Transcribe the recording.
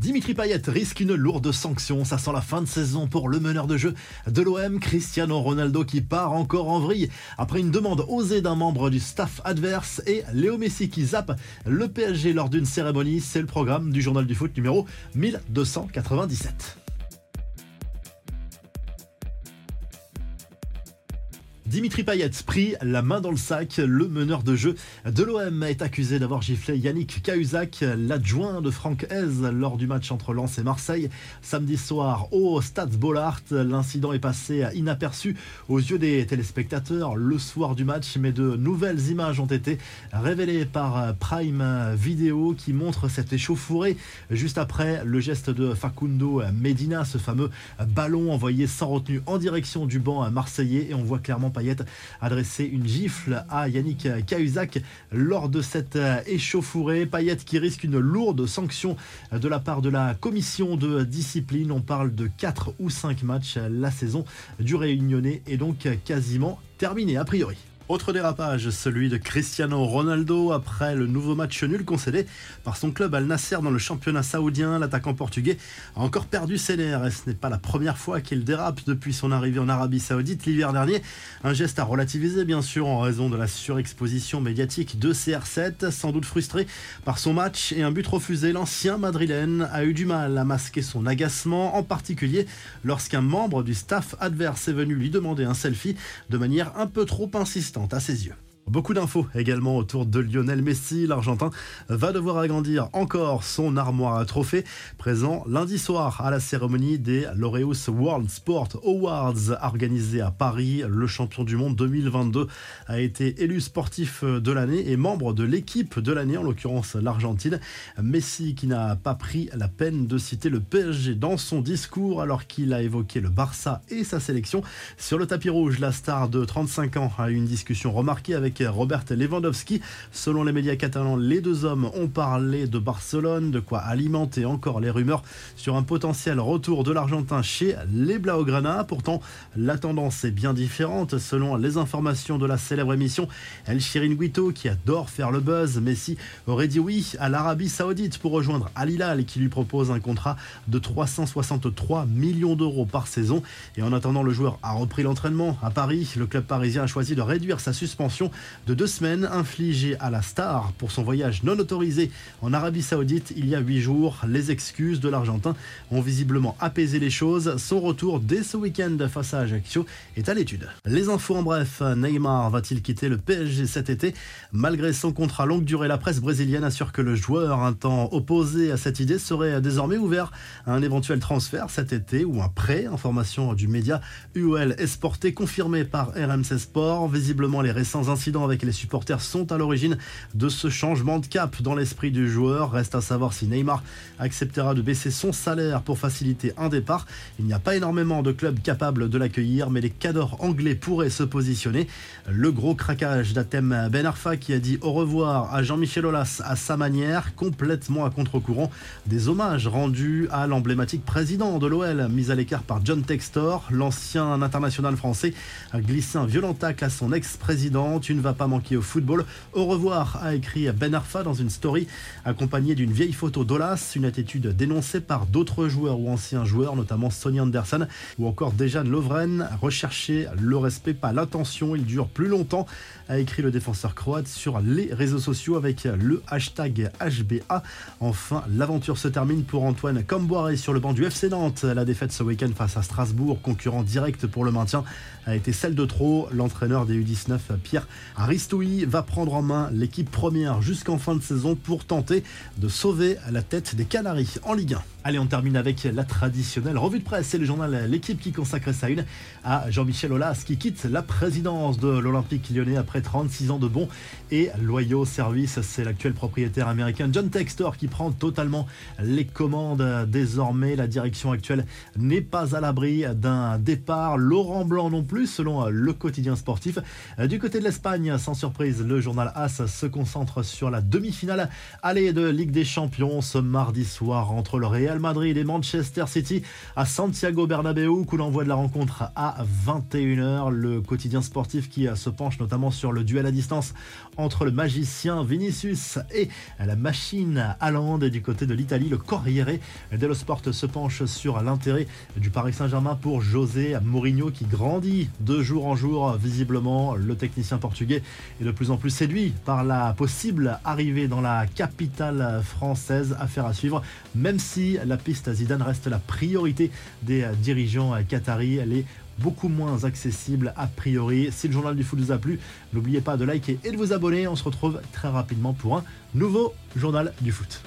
Dimitri Payet risque une lourde sanction. Ça sent la fin de saison pour le meneur de jeu de l'OM, Cristiano Ronaldo, qui part encore en vrille après une demande osée d'un membre du staff adverse et Léo Messi qui zappe le PSG lors d'une cérémonie. C'est le programme du journal du foot numéro 1297. Dimitri Payet pris la main dans le sac. Le meneur de jeu de l'OM est accusé d'avoir giflé Yannick Cahuzac, l'adjoint de Franck Hez, lors du match entre Lens et Marseille. Samedi soir au Stade Bollard, l'incident est passé inaperçu aux yeux des téléspectateurs le soir du match, mais de nouvelles images ont été révélées par Prime Video qui montre cette échauffourée juste après le geste de Facundo Medina, ce fameux ballon envoyé sans retenue en direction du banc marseillais et on voit clairement Payet adressé une gifle à Yannick Cahuzac lors de cette échauffourée. Payet qui risque une lourde sanction de la part de la commission de discipline. On parle de 4 ou 5 matchs. La saison du Réunionnais est donc quasiment terminée a priori. Autre dérapage, celui de Cristiano Ronaldo après le nouveau match nul concédé par son club Al Nasser dans le championnat saoudien. L'attaquant portugais a encore perdu ses nerfs et ce n'est pas la première fois qu'il dérape depuis son arrivée en Arabie Saoudite l'hiver dernier. Un geste à relativiser bien sûr en raison de la surexposition médiatique de CR7. Sans doute frustré par son match et un but refusé, l'ancien madrilène a eu du mal à masquer son agacement, en particulier lorsqu'un membre du staff adverse est venu lui demander un selfie de manière un peu trop insistante à ses yeux. Beaucoup d'infos également autour de Lionel Messi. L'Argentin va devoir agrandir encore son armoire à trophées. Présent lundi soir à la cérémonie des Laureus World Sport Awards organisée à Paris. Le champion du monde 2022 a été élu sportif de l'année et membre de l'équipe de l'année, en l'occurrence l'Argentine. Messi qui n'a pas pris la peine de citer le PSG dans son discours alors qu'il a évoqué le Barça et sa sélection. Sur le tapis rouge, la star de 35 ans a eu une discussion remarquée avec Robert Lewandowski. Selon les médias catalans, les deux hommes ont parlé de Barcelone, de quoi alimenter encore les rumeurs sur un potentiel retour de l'Argentin chez les Blaugrana. Pourtant, la tendance est bien différente selon les informations de la célèbre émission El Chiringuito qui adore faire le buzz. Messi aurait dit oui à l'Arabie Saoudite pour rejoindre Al Hilal qui lui propose un contrat de 363 millions d'euros par saison. Et en attendant, le joueur a repris l'entraînement à Paris. Le club parisien a choisi de réduire sa suspension de deux semaines infligée à la star pour son voyage non autorisé en Arabie Saoudite il y a huit jours. Les excuses de l'Argentin ont visiblement apaisé les choses. Son retour dès ce week-end face à Ajaccio est à l'étude. Les infos en bref, Neymar va-t-il quitter le PSG cet été? Malgré son contrat longue durée, la presse brésilienne assure que le joueur, un temps opposé à cette idée, serait désormais ouvert à un éventuel transfert cet été ou un prêt. Information du média UOL Esporté confirmé par RMC Sport. Visiblement, les récents incidents avec les supporters sont à l'origine de ce changement de cap dans l'esprit du joueur. Reste à savoir si Neymar acceptera de baisser son salaire pour faciliter un départ. Il n'y a pas énormément de clubs capables de l'accueillir, mais les cadors anglais pourraient se positionner. Le gros craquage d'Atem Ben Arfa qui a dit au revoir à Jean-Michel Aulas à sa manière, complètement à contre-courant. Des hommages rendus à l'emblématique président de l'OL, mis à l'écart par John Textor, l'ancien international français, a glissé un violent tacle à son ex-présidente. Une va pas manquer au football. Au revoir, a écrit Ben Arfa dans une story accompagnée d'une vieille photo d'Olas, une attitude dénoncée par d'autres joueurs ou anciens joueurs, notamment Sonny Anderson ou encore Dejan Lovren. Rechercher le respect, pas l'attention, il dure plus longtemps, a écrit le défenseur croate sur les réseaux sociaux avec le hashtag HBA. Enfin, l'aventure se termine pour Antoine Comboiré sur le banc du FC Nantes. La défaite ce week-end face à Strasbourg, concurrent direct pour le maintien, a été celle de trop. L'entraîneur des U19, Pierre Aristoui va prendre en main l'équipe première jusqu'en fin de saison pour tenter de sauver la tête des Canaries en Ligue 1. Allez, on termine avec la traditionnelle revue de presse. C'est le journal L'équipe qui consacre sa une à Jean-Michel Aulas qui quitte la présidence de l'Olympique lyonnais après 36 ans de bons et loyaux services. C'est l'actuel propriétaire américain John Textor qui prend totalement les commandes. Désormais, la direction actuelle n'est pas à l'abri d'un départ. Laurent Blanc non plus, selon le quotidien sportif. Du côté de l'Espagne, sans surprise, le journal AS se concentre sur la demi-finale aller de Ligue des Champions ce mardi soir entre le Real Madrid et Manchester City à Santiago Bernabéu. Coup d'envoi de la rencontre à 21h. Le quotidien sportif qui se penche notamment sur le duel à distance entre le magicien Vinicius et la machine Allende. Et du côté de l'Italie, le Corriere dello Sport se penche sur l'intérêt du Paris Saint-Germain pour José Mourinho qui grandit de jour en jour. Visiblement, le technicien portugais est de plus en plus séduit par la possible arrivée dans la capitale française. Affaire à suivre, même si la piste Zidane reste la priorité des dirigeants qataris. Elle est beaucoup moins accessible a priori. Si le journal du foot vous a plu, n'oubliez pas de liker et de vous abonner. On se retrouve très rapidement pour un nouveau journal du foot.